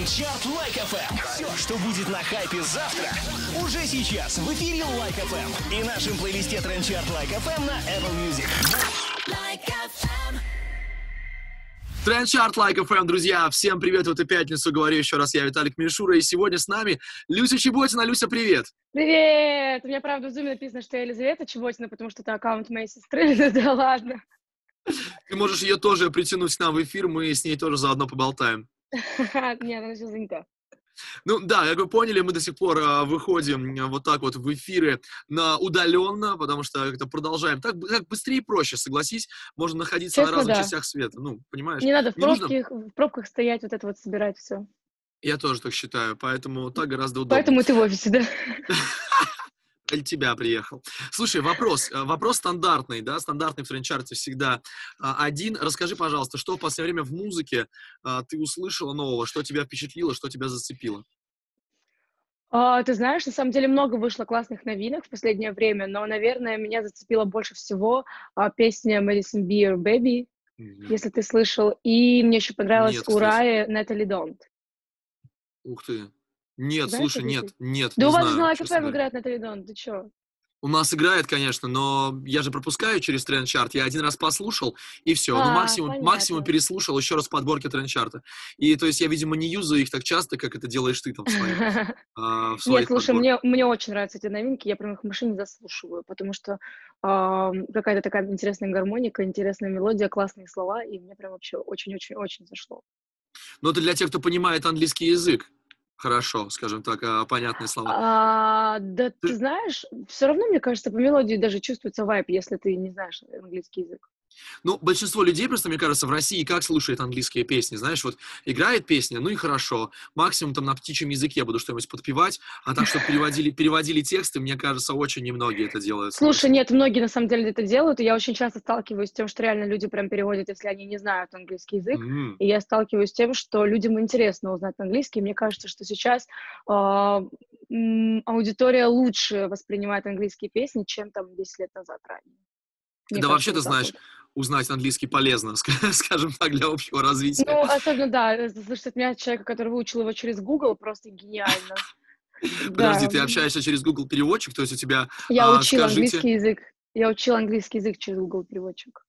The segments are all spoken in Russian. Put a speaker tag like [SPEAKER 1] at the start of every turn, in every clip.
[SPEAKER 1] TrendChart Like FM. Все, что будет на хайпе завтра, уже сейчас в эфире Like FM и нашем плейлисте TrendChart Like FM на Apple Music. Like
[SPEAKER 2] TrendChart Like like FM, друзья, всем привет в эту пятницу, говорю еще раз, я Виталик Мишура, и сегодня с нами Люся Чеботина. Люся, привет!
[SPEAKER 3] Привет! У меня, правда, в зуме написано, что я Елизавета Чеботина, потому что это аккаунт моей сестры, да ладно.
[SPEAKER 2] Ты можешь ее тоже притянуть к нам в эфир, мы с ней тоже заодно поболтаем.
[SPEAKER 3] Нет, она сейчас занята.
[SPEAKER 2] Ну да, как вы поняли, мы до сих пор а, выходим а, вот так вот в эфиры на удаленно, потому что это продолжаем. Так, так быстрее и проще, согласись. Можно находиться Честно, на разных да. частях света. Ну, понимаешь?
[SPEAKER 3] Не надо в, пробке, нужно... в пробках стоять, вот это вот собирать все.
[SPEAKER 2] Я тоже так считаю, поэтому так гораздо удобнее.
[SPEAKER 3] Поэтому ты в офисе, да?
[SPEAKER 2] Или тебя приехал. Слушай, вопрос. Э, вопрос стандартный, да, стандартный в тренчарте всегда а, один. Расскажи, пожалуйста, что в последнее время в музыке а, ты услышала нового, что тебя впечатлило, что тебя зацепило?
[SPEAKER 3] А, ты знаешь, на самом деле много вышло классных новинок в последнее время, но, наверное, меня зацепила больше всего а, песня Madison Beer Baby, mm-hmm. если ты слышал. И мне еще понравилась Урая Натали Донт.
[SPEAKER 2] Ух ты. Нет, Знаешь, слушай, нет, нет.
[SPEAKER 3] Да у вас же на ЛКФМ играет на Тридон, ты чё?
[SPEAKER 2] У нас играет, конечно, но я же пропускаю через трендчарт. Я один раз послушал, и все. Ну, а, ну, максимум, максимум переслушал еще раз подборки трендчарта. И, то есть, я, видимо, не юзаю их так часто, как это делаешь ты там в своих,
[SPEAKER 3] а, в своих Нет, слушай, мне, мне очень нравятся эти новинки, я прям их в машине заслушиваю, потому что э, какая-то такая интересная гармоника, интересная мелодия, классные слова, и мне прям вообще очень-очень-очень зашло.
[SPEAKER 2] Но это для тех, кто понимает английский язык хорошо, скажем так, а, понятные слова.
[SPEAKER 3] А, да, ты... ты знаешь, все равно, мне кажется, по мелодии даже чувствуется вайп, если ты не знаешь английский язык.
[SPEAKER 2] Ну, большинство людей просто, мне кажется, в России как слушает английские песни, знаешь, вот играет песня, ну и хорошо, максимум там на птичьем языке буду что-нибудь подпевать, а так, что переводили, переводили тексты, мне кажется, очень немногие это делают.
[SPEAKER 3] Слушай, нет, многие на самом деле это делают, и я очень часто сталкиваюсь с тем, что реально люди прям переводят, если они не знают английский язык, mm-hmm. и я сталкиваюсь с тем, что людям интересно узнать английский, мне кажется, что сейчас э, аудитория лучше воспринимает английские песни, чем там 10 лет назад ранее.
[SPEAKER 2] Мне да вообще ты знаешь, узнать английский полезно, скажем так, для общего развития.
[SPEAKER 3] Ну, особенно, да, слышать от меня человека, который выучил его через Google, просто гениально.
[SPEAKER 2] Подожди, ты общаешься через Google переводчик, то есть у тебя...
[SPEAKER 3] Я а, учил английский язык. Я учил английский язык через Google переводчик.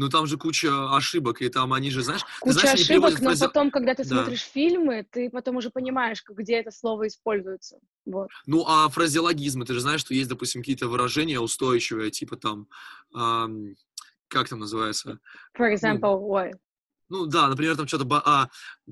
[SPEAKER 2] Ну там же куча ошибок, и там они же, знаешь...
[SPEAKER 3] Куча
[SPEAKER 2] знаешь,
[SPEAKER 3] ошибок, но потом, когда ты да. смотришь фильмы, ты потом уже понимаешь, где это слово используется. Вот.
[SPEAKER 2] Ну, а фразеологизмы, ты же знаешь, что есть, допустим, какие-то выражения устойчивые, типа там... Эм, как там называется?
[SPEAKER 3] For example, ну, what?
[SPEAKER 2] Ну да, например, там что-то а,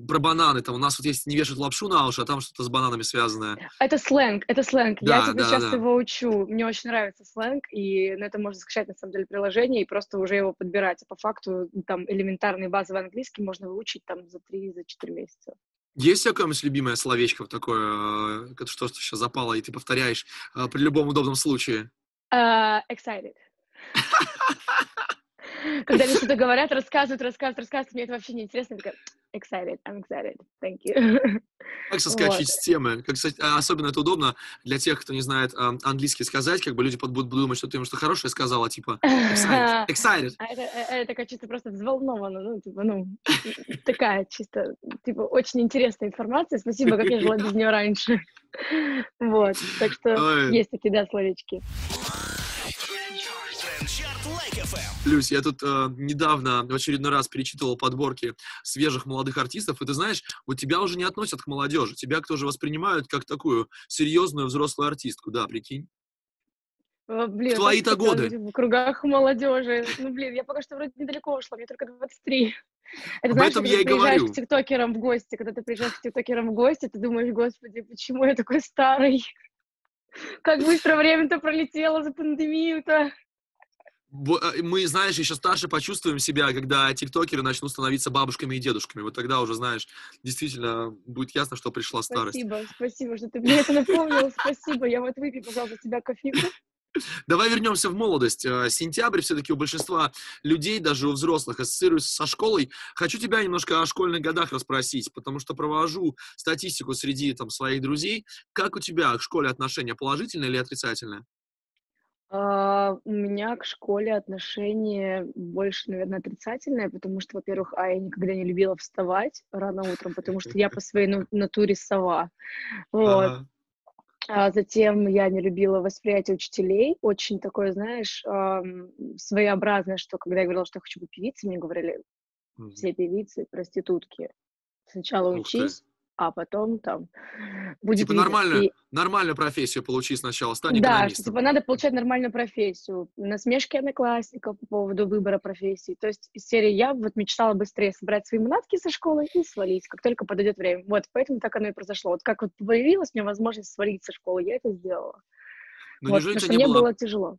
[SPEAKER 2] про бананы. Там у нас вот есть не вешать лапшу на уши, а там что-то с бананами связанное.
[SPEAKER 3] Это сленг, это сленг. Да, Я тебе да, сейчас да. его учу. Мне очень нравится сленг, и на это можно скачать на самом деле приложение и просто уже его подбирать. А по факту там элементарный базовый английский можно выучить там за 3-4 за месяца.
[SPEAKER 2] Есть какое-нибудь любимое словечко такое, э, что сейчас запало, и ты повторяешь э, при любом удобном случае?
[SPEAKER 3] Uh, excited. Когда мне что-то говорят, рассказывают, рассказывают, рассказывают, мне это вообще не интересно. Я такая, excited, I'm excited, thank you.
[SPEAKER 2] Как соскочить вот. с темы? Как, а, особенно это удобно для тех, кто не знает а, английский сказать, как бы люди будут думать, что ты им что хорошее сказала, типа excited. excited.
[SPEAKER 3] А это, это, это такая чисто просто взволнована, ну, типа, ну, такая чисто, типа, очень интересная информация. Спасибо, как я жила без нее раньше. Вот, так что Ой. есть такие, да, словечки.
[SPEAKER 2] Люсь, я тут э, недавно в очередной раз перечитывал подборки свежих молодых артистов, и ты знаешь, вот тебя уже не относят к молодежи, тебя тоже воспринимают как такую серьезную взрослую артистку, да, прикинь?
[SPEAKER 3] О, блин,
[SPEAKER 2] в твои-то годы.
[SPEAKER 3] В кругах молодежи. Ну, блин, я пока что вроде недалеко ушла, мне только 23.
[SPEAKER 2] Это, Об знаешь, этом я и говорю.
[SPEAKER 3] к тиктокерам в гости, когда ты приезжаешь к тиктокерам в гости, ты думаешь, господи, почему я такой старый? Как быстро время-то пролетело за пандемию-то.
[SPEAKER 2] Э, мы, знаешь, еще старше почувствуем себя, когда тиктокеры начнут становиться бабушками и дедушками. Вот тогда уже, знаешь, действительно будет ясно, что пришла старость.
[SPEAKER 3] Спасибо, спасибо, что ты мне это напомнил. Спасибо. Я вот выпью, пожалуйста, тебя кофейку.
[SPEAKER 2] Давай вернемся в молодость. Э, сентябрь все-таки у большинства людей, даже у взрослых, ассоциируется со школой. Хочу тебя немножко о школьных годах расспросить, потому что провожу статистику среди там, своих друзей. Как у тебя к школе отношения, положительное или отрицательное?
[SPEAKER 3] А, у меня к школе отношение больше, наверное, отрицательное, потому что, во-первых, а, я никогда не любила вставать рано утром, потому что я по своей натуре сова. Вот. Ага. А затем я не любила восприятие учителей, очень такое, знаешь, эм, своеобразное, что когда я говорила, что я хочу быть певицей, мне говорили, все певицы проститутки. Сначала Ух учись, а потом там
[SPEAKER 2] будет Типа нормальную, и... нормальную профессию получи сначала, стань
[SPEAKER 3] Да, что, типа надо получать нормальную профессию. Насмешки одноклассников по поводу выбора профессии. То есть из серии я вот мечтала быстрее собрать свои манатки со школы и свалить, как только подойдет время. Вот, поэтому так оно и произошло. Вот как вот появилась мне возможность свалить со школы, я это сделала. Но вот, неужели потому что мне было... было тяжело.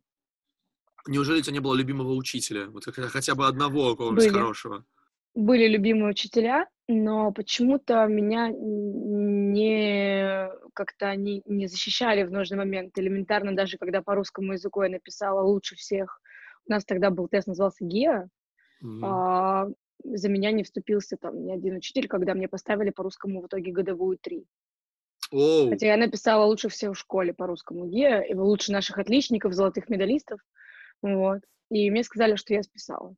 [SPEAKER 2] Неужели у тебя не было любимого учителя? Вот хотя бы одного какого-нибудь хорошего?
[SPEAKER 3] Были любимые учителя, но почему-то меня не как-то они не защищали в нужный момент. Элементарно, даже когда по русскому языку я написала лучше всех, у нас тогда был тест, назывался ГИА, mm-hmm. а, за меня не вступился там ни один учитель, когда мне поставили по русскому в итоге годовую три. Oh. Хотя я написала лучше всех в школе по русскому ГИА, и лучше наших отличников, золотых медалистов, вот. И мне сказали, что я списала.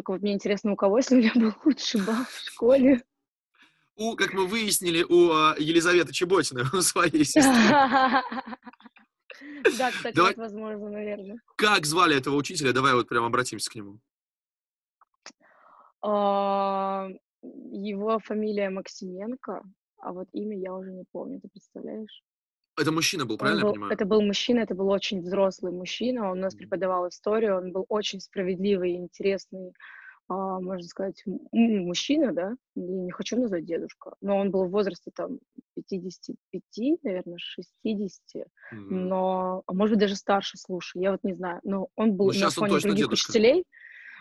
[SPEAKER 3] Только вот мне интересно, у кого, если у меня был лучший балл в школе.
[SPEAKER 2] У, как мы выяснили, у а, Елизаветы Чеботиной, у своей сестры.
[SPEAKER 3] Да, кстати, Давай... возможно, наверное.
[SPEAKER 2] Как звали этого учителя? Давай вот прям обратимся к нему.
[SPEAKER 3] А, его фамилия Максименко, а вот имя я уже не помню, ты представляешь?
[SPEAKER 2] Это мужчина был, правильно
[SPEAKER 3] был,
[SPEAKER 2] я понимаю?
[SPEAKER 3] Это был мужчина, это был очень взрослый мужчина, он у нас преподавал историю, он был очень справедливый, интересный, а, можно сказать, мужчина, да, я не хочу назвать дедушка, но он был в возрасте там 55, наверное, 60, mm-hmm. но, а может быть, даже старше, слушай, я вот не знаю, но он был ну, на фоне других дедушка. учителей,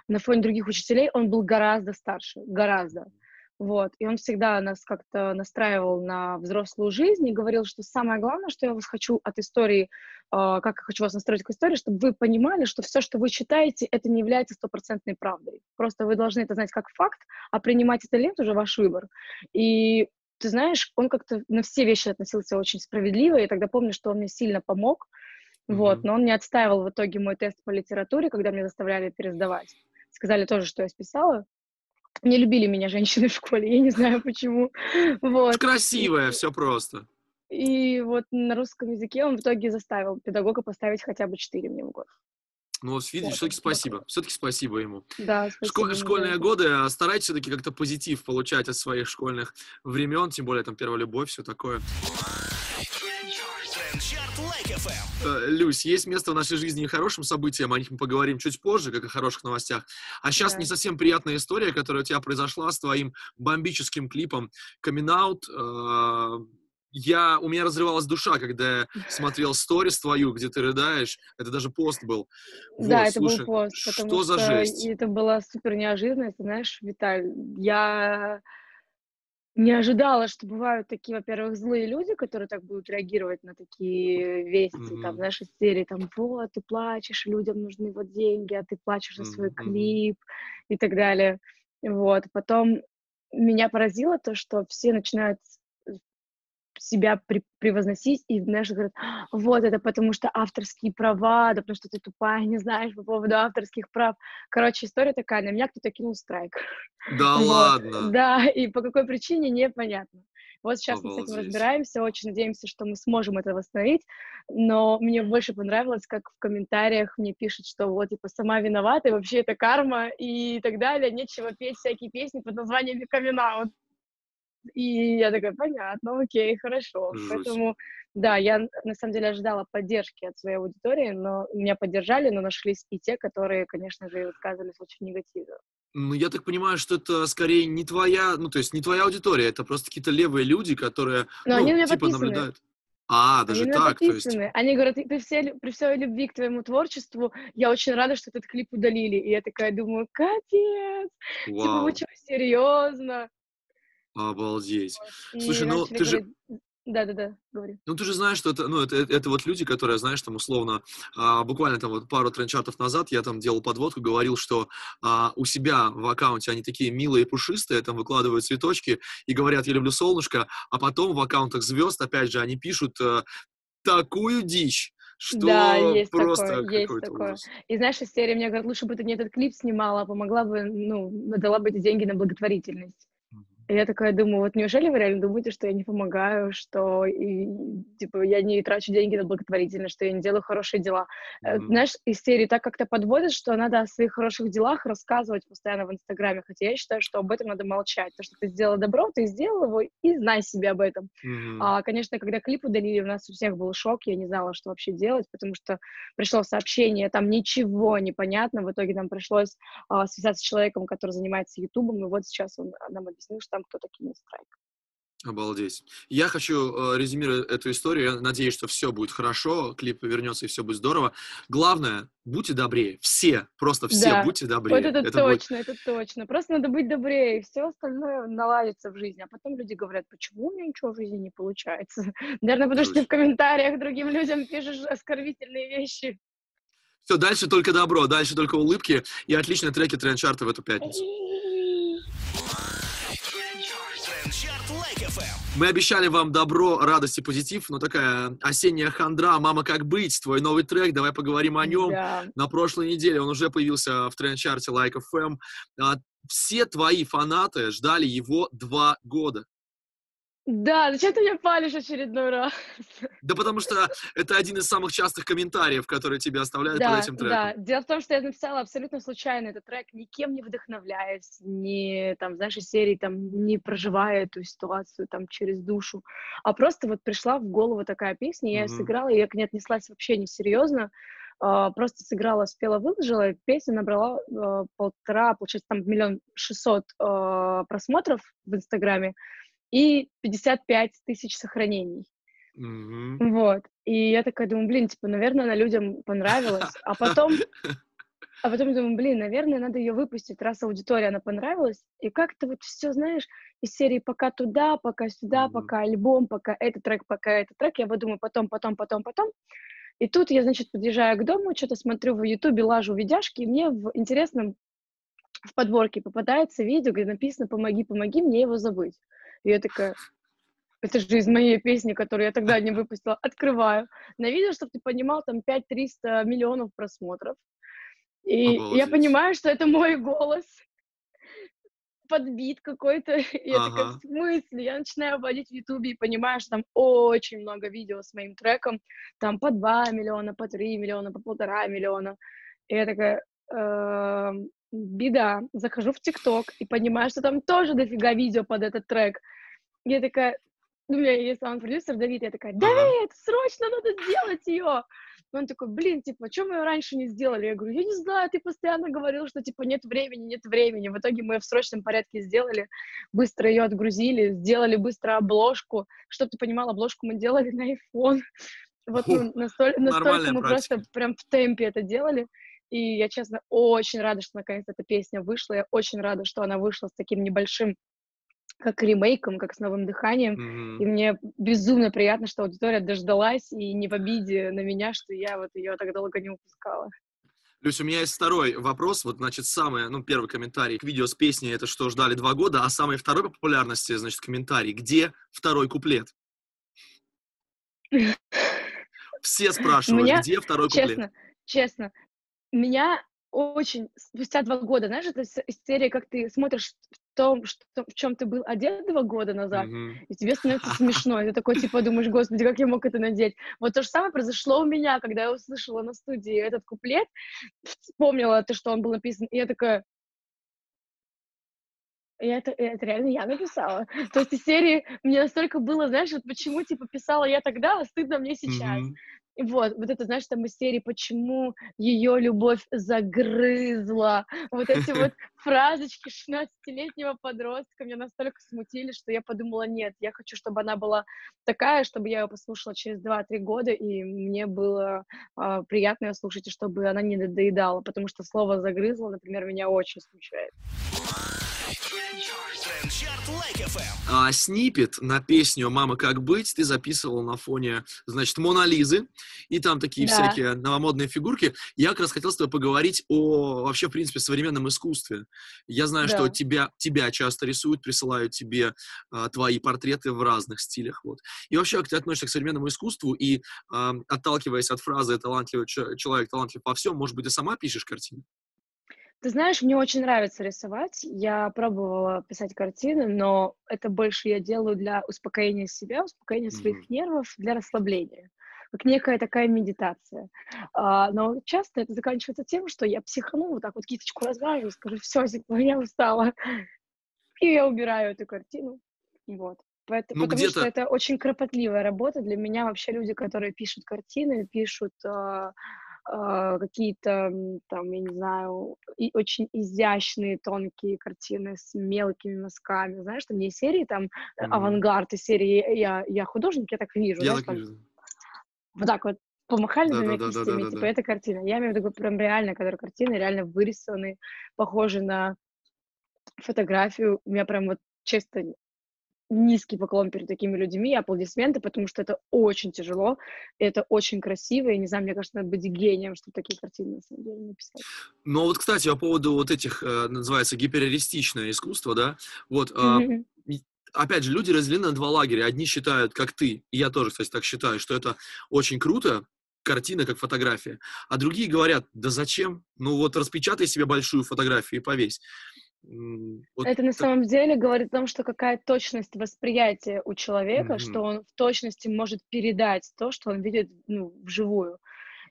[SPEAKER 3] на фоне других учителей он был гораздо старше, гораздо. Вот, и он всегда нас как-то настраивал на взрослую жизнь и говорил, что самое главное, что я вас хочу от истории, э, как я хочу вас настроить к истории, чтобы вы понимали, что все, что вы читаете, это не является стопроцентной правдой. Просто вы должны это знать как факт, а принимать это лент уже ваш выбор. И ты знаешь, он как-то на все вещи относился очень справедливо, и тогда помню, что он мне сильно помог, mm-hmm. вот, но он не отстаивал в итоге мой тест по литературе, когда мне заставляли пересдавать. Сказали тоже, что я списала, не любили меня женщины в школе, я не знаю почему. Вот.
[SPEAKER 2] Красивая, все просто.
[SPEAKER 3] И вот на русском языке он в итоге заставил педагога поставить хотя бы 4 мне в год.
[SPEAKER 2] Ну, вот видишь, все-таки спасибо. Все-таки спасибо ему.
[SPEAKER 3] Да, спасибо.
[SPEAKER 2] Шко- школьные годы а, старайтесь все-таки как-то позитив получать от своих школьных времен, тем более там первая любовь, все такое. Э, Люсь, есть место в нашей жизни и хорошим событиям, о них мы поговорим чуть позже, как о хороших новостях. А сейчас да. не совсем приятная история, которая у тебя произошла с твоим бомбическим клипом «Coming Out». Э, я, у меня разрывалась душа, когда я смотрел сторис твою, где ты рыдаешь. Это даже пост был.
[SPEAKER 3] Да, вот, это слушай, был пост. Потому что, что за жесть? Это было супер неожиданно. Ты знаешь, Виталь, я не ожидала, что бывают такие, во-первых, злые люди, которые так будут реагировать на такие вести, mm-hmm. там, знаешь, из серии, там, вот, ты плачешь, людям нужны вот деньги, а ты плачешь за свой mm-hmm. клип и так далее. Вот, потом меня поразило то, что все начинают себя при, превозносить и, знаешь, говорят, вот это потому что авторские права, да потому что ты тупая, не знаешь по поводу авторских прав. Короче, история такая, на меня кто-то кинул страйк.
[SPEAKER 2] Да вот. ладно?
[SPEAKER 3] Да, и по какой причине, непонятно. Вот сейчас Обалдеть. мы с этим разбираемся, очень надеемся, что мы сможем это восстановить, но мне больше понравилось, как в комментариях мне пишут, что вот, типа, сама виновата, и вообще это карма, и так далее, нечего петь всякие песни под названием «Coming Out». И я такая, понятно, окей, хорошо. Жуть. Поэтому, да, я на самом деле ожидала поддержки от своей аудитории, но меня поддержали, но нашлись и те, которые, конечно же, высказывались очень негативно.
[SPEAKER 2] Ну, я так понимаю, что это скорее не твоя, ну, то есть не твоя аудитория, это просто какие-то левые люди, которые, но ну, они меня типа, подписаны. наблюдают. А, даже они так, то есть...
[SPEAKER 3] Они говорят, при всей, при всей любви к твоему творчеству, я очень рада, что этот клип удалили. И я такая думаю, капец! Вау. Типа, вы что, серьезно?
[SPEAKER 2] Обалдеть. И Слушай, ну ты же...
[SPEAKER 3] Да-да-да, говори.
[SPEAKER 2] Ну, ты же знаешь, что это, ну, это, это, вот люди, которые, знаешь, там, условно, а, буквально там вот пару тренчартов назад я там делал подводку, говорил, что а, у себя в аккаунте они такие милые, пушистые, там выкладывают цветочки и говорят, я люблю солнышко, а потом в аккаунтах звезд, опять же, они пишут а, такую дичь, что да, есть просто такое, есть
[SPEAKER 3] такое. Ужас. И знаешь, из серии мне говорят, лучше бы ты не этот клип снимала, а помогла бы, ну, дала бы эти деньги на благотворительность. И я такая думаю, вот неужели вы реально думаете, что я не помогаю, что и, типа я не трачу деньги на благотворительность, что я не делаю хорошие дела. Mm-hmm. Знаешь, из серии так как-то подводят, что надо о своих хороших делах рассказывать постоянно в Инстаграме, хотя я считаю, что об этом надо молчать. То, что ты сделала добро, ты сделал его и знай себе об этом. Mm-hmm. А, конечно, когда клип удалили, у нас у всех был шок, я не знала, что вообще делать, потому что пришло сообщение, там ничего не понятно, в итоге нам пришлось а, связаться с человеком, который занимается Ютубом, и вот сейчас он нам объяснил, что там кто-то страйк.
[SPEAKER 2] Обалдеть. Я хочу э, резюмировать эту историю. Я надеюсь, что все будет хорошо, клип вернется и все будет здорово. Главное, будьте добрее. Все, просто все да. будьте добрее.
[SPEAKER 3] Вот это, это точно, будет... это точно. Просто надо быть добрее, и все остальное наладится в жизни. А потом люди говорят, почему у меня ничего в жизни не получается? Наверное, потому что ты в комментариях другим людям пишешь оскорбительные вещи.
[SPEAKER 2] Все, дальше только добро, дальше только улыбки и отличные треки тренд-чарта в эту пятницу. Мы обещали вам добро, радость и позитив, но такая осенняя хандра, «Мама, как быть?» Твой новый трек, давай поговорим о нем. Да. На прошлой неделе он уже появился в тренд-чарте Like FM. А, все твои фанаты ждали его два года.
[SPEAKER 3] Да, зачем ты меня палишь очередной раз?
[SPEAKER 2] Да потому что это один из самых частых комментариев, которые тебе оставляют да, под этим треком. Да,
[SPEAKER 3] дело в том, что я написала абсолютно случайно этот трек, никем не вдохновляясь, не, там, знаешь, из серии, там, не проживая эту ситуацию, там, через душу, а просто вот пришла в голову такая песня, я mm-hmm. ее сыграла, и я к ней отнеслась вообще несерьезно, Uh, просто сыграла, спела, выложила, песня набрала uh, полтора, получается, там миллион шестьсот uh, просмотров в Инстаграме, и 55 тысяч сохранений. Mm-hmm. Вот. И я такая думаю, блин, типа, наверное, она людям понравилась. А потом, а потом думаю, блин, наверное, надо ее выпустить, раз аудитория она понравилась. И как-то вот все, знаешь, из серии пока туда, пока сюда, mm-hmm. пока альбом, пока этот трек, пока этот трек. Я подумаю, потом, потом, потом, потом. И тут я, значит, подъезжаю к дому, что-то смотрю в Ютубе, лажу видяшки, и мне в интересном в подборке попадается видео, где написано «Помоги, помоги мне его забыть». И я такая, это же из моей песни, которую я тогда не выпустила. Открываю. На видео, чтобы ты понимал, там 5-300 миллионов просмотров. И Обалдеть. я понимаю, что это мой голос подбит какой-то. Я ага. такая, в смысле? Я начинаю вводить в Ютубе и понимаю, что там очень много видео с моим треком. Там по 2 миллиона, по 3 миллиона, по полтора миллиона. И я такая, эм, беда. Захожу в ТикТок и понимаю, что там тоже дофига видео под этот трек. Я такая, ну, у меня есть саунд-продюсер Давид, я такая, Давид, срочно надо сделать ее. Он такой, блин, типа, что мы ее раньше не сделали? Я говорю, я не знаю, ты постоянно говорил, что, типа, нет времени, нет времени. В итоге мы ее в срочном порядке сделали, быстро ее отгрузили, сделали быстро обложку. Чтобы ты понимал, обложку мы делали на iPhone. Вот ну, настолько, настолько мы практика. просто прям в темпе это делали. И я, честно, очень рада, что наконец эта песня вышла. Я очень рада, что она вышла с таким небольшим как ремейком, как с новым дыханием. Mm-hmm. И мне безумно приятно, что аудитория дождалась и не в обиде на меня, что я вот ее так долго не упускала.
[SPEAKER 2] Люсь, у меня есть второй вопрос. Вот, значит, самый, ну, первый комментарий к видео с песней, это что, ждали два года, а самый второй по популярности, значит, комментарий. Где второй куплет? Все спрашивают, где второй куплет?
[SPEAKER 3] Честно, честно, меня очень, спустя два года, знаешь, это серия, как ты смотришь в том, что, в чем ты был одет два года назад, mm-hmm. и тебе становится смешно, и ты такой, типа, думаешь, господи, как я мог это надеть? Вот то же самое произошло у меня, когда я услышала на студии этот куплет, вспомнила то, что он был написан, и я такая, и это, это реально я написала. То есть из серии мне настолько было, знаешь, вот почему, типа, писала я тогда, а стыдно мне сейчас. Mm-hmm. Вот, вот это, знаешь, там из серии «Почему ее любовь загрызла?» Вот эти вот фразочки 16-летнего подростка меня настолько смутили, что я подумала, нет, я хочу, чтобы она была такая, чтобы я ее послушала через 2-3 года, и мне было э, приятно ее слушать, и чтобы она не надоедала, потому что слово «загрызла», например, меня очень смущает.
[SPEAKER 2] А, снипет на песню «Мама, как быть» ты записывал на фоне, значит, Мона Лизы, и там такие да. всякие новомодные фигурки. Я как раз хотел с тобой поговорить о, вообще, в принципе, современном искусстве. Я знаю, да. что тебя, тебя часто рисуют, присылают тебе а, твои портреты в разных стилях, вот. И вообще, как ты относишься к современному искусству, и а, отталкиваясь от фразы «талантливый человек, талантлив во всем», может быть, ты сама пишешь картины?
[SPEAKER 3] Ты знаешь, мне очень нравится рисовать. Я пробовала писать картины, но это больше я делаю для успокоения себя, успокоения своих mm-hmm. нервов, для расслабления. Как некая такая медитация. А, но часто это заканчивается тем, что я психану, вот так вот кисточку размажу, скажу, все, я устала. И я убираю эту картину. Вот. Поэтому, ну, потому что это очень кропотливая работа. Для меня вообще люди, которые пишут картины, пишут... А, какие-то там, я не знаю, и очень изящные тонкие картины с мелкими мазками. Знаешь, там есть серии, там mm-hmm. авангард серии я, я художник, я так вижу. Я да, так там, вижу. Вот так вот помахали да, двумя да, да, да, типа, да. это картина. Я имею в виду прям реально, которые картины реально вырисованы, похожи на фотографию. У меня прям вот чисто низкий поклон перед такими людьми, аплодисменты, потому что это очень тяжело, это очень красиво, и, не знаю, мне кажется, надо быть гением, чтобы такие картины, на самом деле, написать.
[SPEAKER 2] Ну, вот, кстати, по поводу вот этих, э, называется, гиперреалистичное искусство, да, вот, mm-hmm. опять же, люди разделены на два лагеря. Одни считают, как ты, и я тоже, кстати, так считаю, что это очень круто, картина как фотография, а другие говорят, да зачем? Ну вот распечатай себе большую фотографию и повесь.
[SPEAKER 3] Вот это на самом деле говорит о том, что какая точность восприятия у человека, mm-hmm. что он в точности может передать то, что он видит ну, вживую.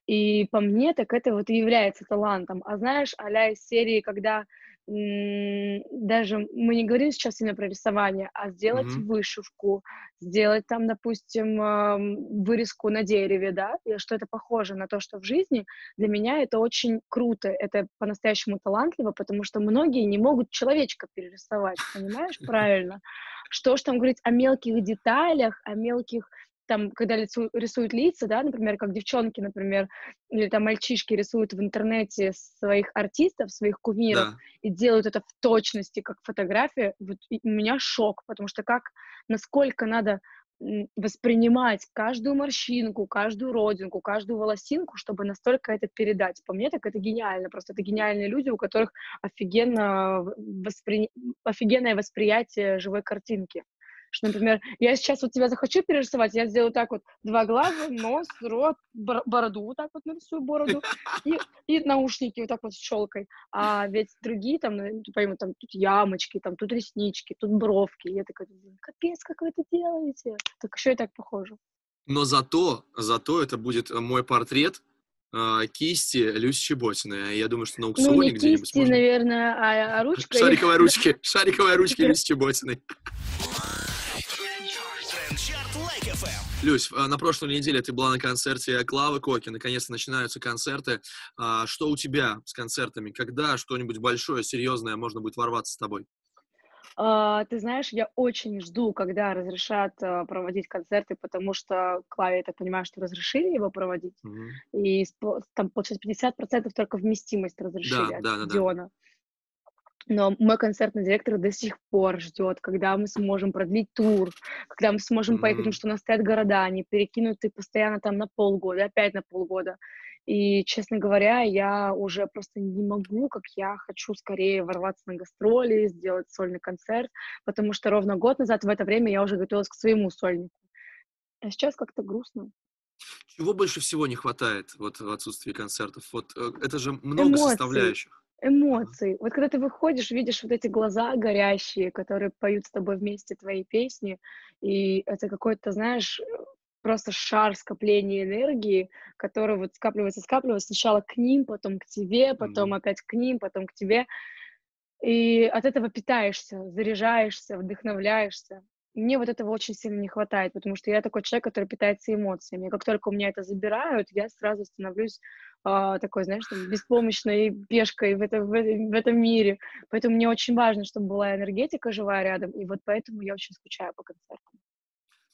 [SPEAKER 3] И по мне, так это вот и является талантом. А знаешь, а из серии, когда даже мы не говорим сейчас именно про рисование, а сделать mm-hmm. вышивку, сделать там, допустим, вырезку на дереве, да, и что это похоже на то, что в жизни, для меня это очень круто, это по-настоящему талантливо, потому что многие не могут человечка перерисовать, понимаешь, правильно? Что ж там говорить о мелких деталях, о мелких там, когда рисуют, рисуют лица, да, например, как девчонки, например, или там мальчишки рисуют в интернете своих артистов, своих кумиров, да. и делают это в точности, как фотография, вот у меня шок, потому что как, насколько надо воспринимать каждую морщинку, каждую родинку, каждую волосинку, чтобы настолько это передать. По мне, так это гениально. Просто это гениальные люди, у которых офигенно воспри... офигенное восприятие живой картинки. Что, например, я сейчас вот тебя захочу перерисовать, я сделаю так вот два глаза, нос, рот, бороду вот так вот нарисую бороду и, и наушники вот так вот с щелкой. А ведь другие там, ну, пойму, там тут ямочки, там тут реснички, тут бровки. я такая, капец, как вы это делаете? Так еще и так похоже.
[SPEAKER 2] Но зато, зато это будет мой портрет э, кисти Люси Чеботиной. Я думаю, что на аукционе ну, не где-нибудь
[SPEAKER 3] кисти, можно... наверное, а, а ручка.
[SPEAKER 2] Шариковая ручки, шариковая ручки Люси Чеботиной. Люсь, а, на прошлой неделе ты была на концерте Клавы Коки, наконец-то начинаются концерты. А, что у тебя с концертами? Когда что-нибудь большое, серьезное можно будет ворваться с тобой?
[SPEAKER 3] Uh, ты знаешь, я очень жду, когда разрешат uh, проводить концерты, потому что Клаве, я так понимаю, что разрешили его проводить, mm-hmm. и там, получается, 50% только вместимость разрешили да, от да, стадиона. Да, да. Но мой концертный директор до сих пор ждет, когда мы сможем продлить тур, когда мы сможем mm-hmm. поехать, потому что у нас стоят города, они перекинуты постоянно там на полгода, опять на полгода. И, честно говоря, я уже просто не могу, как я хочу скорее ворваться на гастроли, сделать сольный концерт, потому что ровно год назад в это время я уже готовилась к своему сольнику. А сейчас как-то грустно.
[SPEAKER 2] Чего больше всего не хватает вот в отсутствии концертов? Вот э, это же много Эмоций. составляющих
[SPEAKER 3] эмоций. Вот когда ты выходишь, видишь вот эти глаза горящие, которые поют с тобой вместе твои песни, и это какой-то, знаешь, просто шар скопления энергии, который вот скапливается, скапливается сначала к ним, потом к тебе, потом mm-hmm. опять к ним, потом к тебе. И от этого питаешься, заряжаешься, вдохновляешься. Мне вот этого очень сильно не хватает, потому что я такой человек, который питается эмоциями. И как только у меня это забирают, я сразу становлюсь а, такой, знаешь, там, беспомощной пешкой в, это, в, в этом мире. Поэтому мне очень важно, чтобы была энергетика живая рядом, и вот поэтому я очень скучаю по концертам.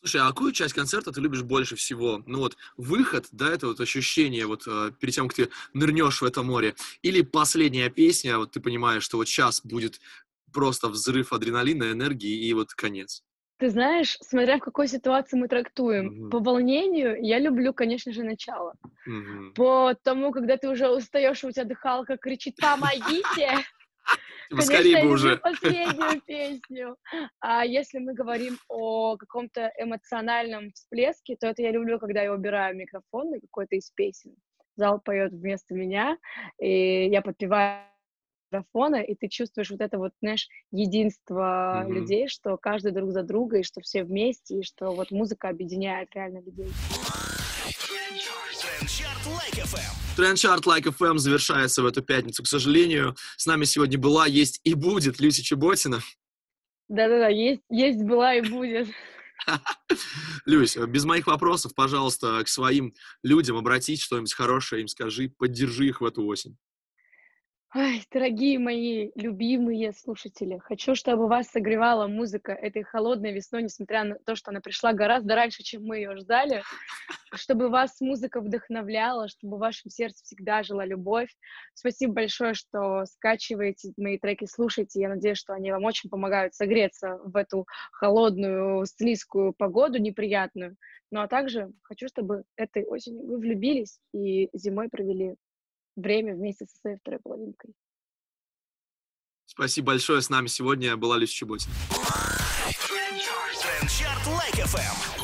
[SPEAKER 2] Слушай, а какую часть концерта ты любишь больше всего? Ну вот, выход, да, это вот ощущение вот э, перед тем, как ты нырнешь в это море, или последняя песня, вот ты понимаешь, что вот сейчас будет просто взрыв адреналина, энергии и вот конец?
[SPEAKER 3] Ты знаешь, смотря в какой ситуации мы трактуем. Mm-hmm. По волнению я люблю, конечно же, начало. Mm-hmm. По тому, когда ты уже устаешь, у тебя дыхалка кричит «помогите!»
[SPEAKER 2] Конечно, бы уже.
[SPEAKER 3] последнюю песню. А если мы говорим о каком-то эмоциональном всплеске, то это я люблю, когда я убираю микрофон на какой-то из песен. Зал поет вместо меня, и я подпеваю микрофона, и ты чувствуешь вот это вот, знаешь, единство mm-hmm. людей, что каждый друг за друга, и что все вместе, и что вот музыка объединяет реально людей.
[SPEAKER 2] Трендчарт Like FM завершается в эту пятницу. К сожалению, с нами сегодня была, есть и будет Люся Чеботина.
[SPEAKER 3] Да-да-да, есть, есть была и будет.
[SPEAKER 2] Люсь, без моих вопросов, пожалуйста, к своим людям обратись, что-нибудь хорошее им скажи, поддержи их в эту осень.
[SPEAKER 3] Ой, дорогие мои любимые слушатели, хочу, чтобы вас согревала музыка этой холодной весной, несмотря на то, что она пришла гораздо раньше, чем мы ее ждали, чтобы вас музыка вдохновляла, чтобы в вашем сердце всегда жила любовь. Спасибо большое, что скачиваете мои треки, слушаете. Я надеюсь, что они вам очень помогают согреться в эту холодную, слизкую погоду неприятную. Ну а также хочу, чтобы этой осенью вы влюбились и зимой провели время вместе со своей второй половинкой.
[SPEAKER 2] Спасибо большое. С нами сегодня была Люся Чеботина. Трендчарт Лайк ФМ.